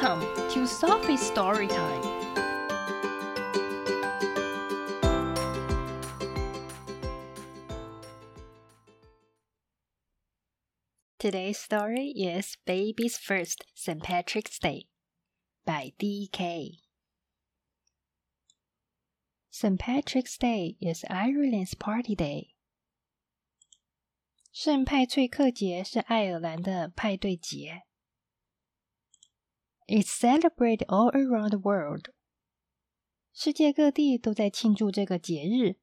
Welcome to Sophie's Story Time. Today's story is Baby's First St. Patrick's Day by D.K. St. Patrick's Day is Ireland's party day. 圣派翠克节是爱尔兰的派对节。 It's celebrated all around the world. 世界各地都在庆祝这个节日。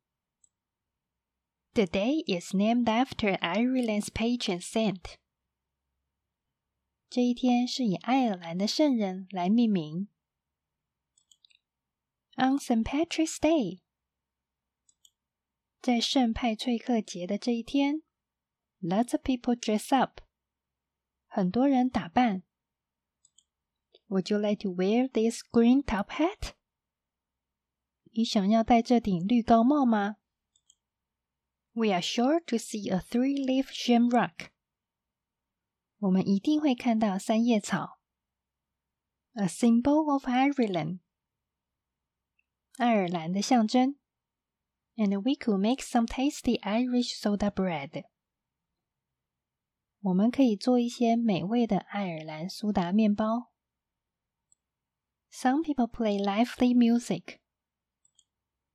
The day is named after Ireland's patron saint. 这一天是以爱尔兰的圣人来命名。On St. Patrick's Day，在圣派翠克节的这一天，lots of people dress up，很多人打扮。 Would you like to wear this green top hat？你想要戴这顶绿高帽吗？We are sure to see a three-leaf shamrock. 我们一定会看到三叶草，a symbol of Ireland，爱尔兰的象征。And we could make some tasty Irish soda bread。我们可以做一些美味的爱尔兰苏打面包。 Some people play lively music。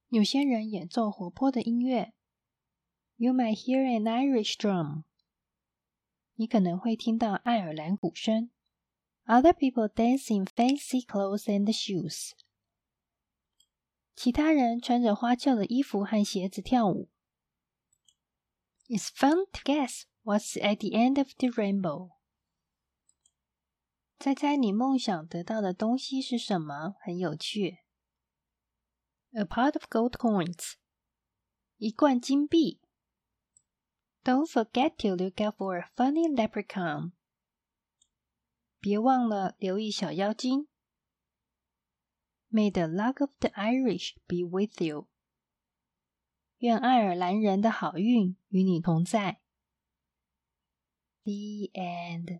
有些人演奏活泼的音乐。You might hear an Irish drum。你可能会听到爱尔兰鼓声。Other people dance in fancy clothes and shoes。其他人穿着花俏的衣服和鞋子跳舞。It's fun to guess what's at the end of the rainbow。 猜猜你梦想得到的东西是什么？很有趣。A pot of gold coins。一罐金币。Don't forget to look out for a funny leprechaun. 别忘了留意小妖精。May the luck of the Irish be with you. 愿爱尔兰人的好运与你同在。The end.